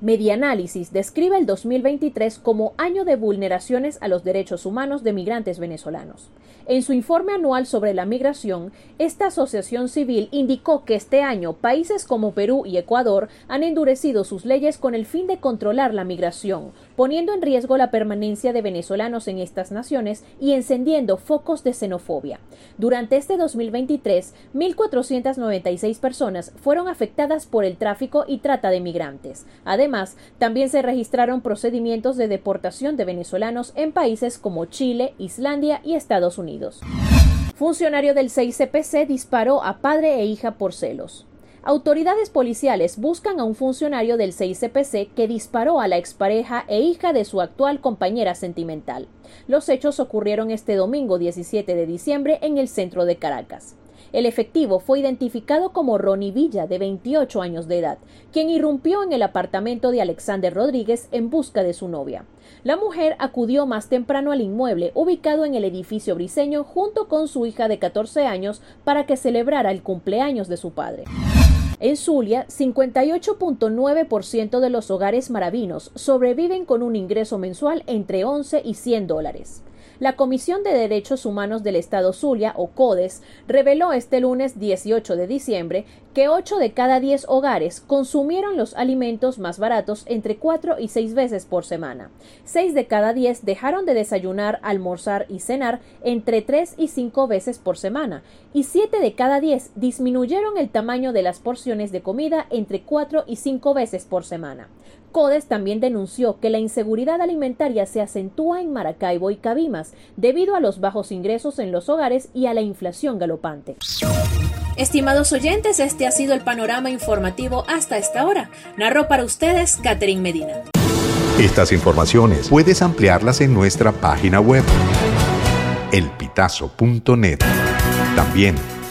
Medianálisis describe el 2023 como año de vulneraciones a los derechos humanos de migrantes venezolanos. En su informe anual sobre la migración, esta asociación civil indicó que este año países como Perú y Ecuador han endurecido sus leyes con el fin de controlar la migración, poniendo en riesgo la permanencia de venezolanos en estas naciones y encendiendo focos de xenofobia. Durante este 2023, 1.496 personas fueron afectadas por el tráfico y trata de migrantes. Además, también se registraron procedimientos de deportación de venezolanos en países como Chile, Islandia y Estados Unidos. Funcionario del 6CPC disparó a padre e hija por celos. Autoridades policiales buscan a un funcionario del 6CPC que disparó a la expareja e hija de su actual compañera sentimental. Los hechos ocurrieron este domingo 17 de diciembre en el centro de Caracas. El efectivo fue identificado como Ronnie Villa, de 28 años de edad, quien irrumpió en el apartamento de Alexander Rodríguez en busca de su novia. La mujer acudió más temprano al inmueble ubicado en el edificio briseño junto con su hija de 14 años para que celebrara el cumpleaños de su padre. En Zulia, 58.9% de los hogares maravinos sobreviven con un ingreso mensual entre 11 y 100 dólares. La Comisión de Derechos Humanos del Estado Zulia, o CODES, reveló este lunes 18 de diciembre que 8 de cada 10 hogares consumieron los alimentos más baratos entre 4 y 6 veces por semana. 6 de cada 10 dejaron de desayunar, almorzar y cenar entre 3 y 5 veces por semana, y 7 de cada 10 disminuyeron el tamaño de las porciones de comida entre 4 y 5 veces por semana. CODES también denunció que la inseguridad alimentaria se acentúa en Maracaibo y Cabimas debido a los bajos ingresos en los hogares y a la inflación galopante. Estimados oyentes, este ha sido el panorama informativo hasta esta hora. Narró para ustedes Catherine Medina. Estas informaciones puedes ampliarlas en nuestra página web elpitazo.net. También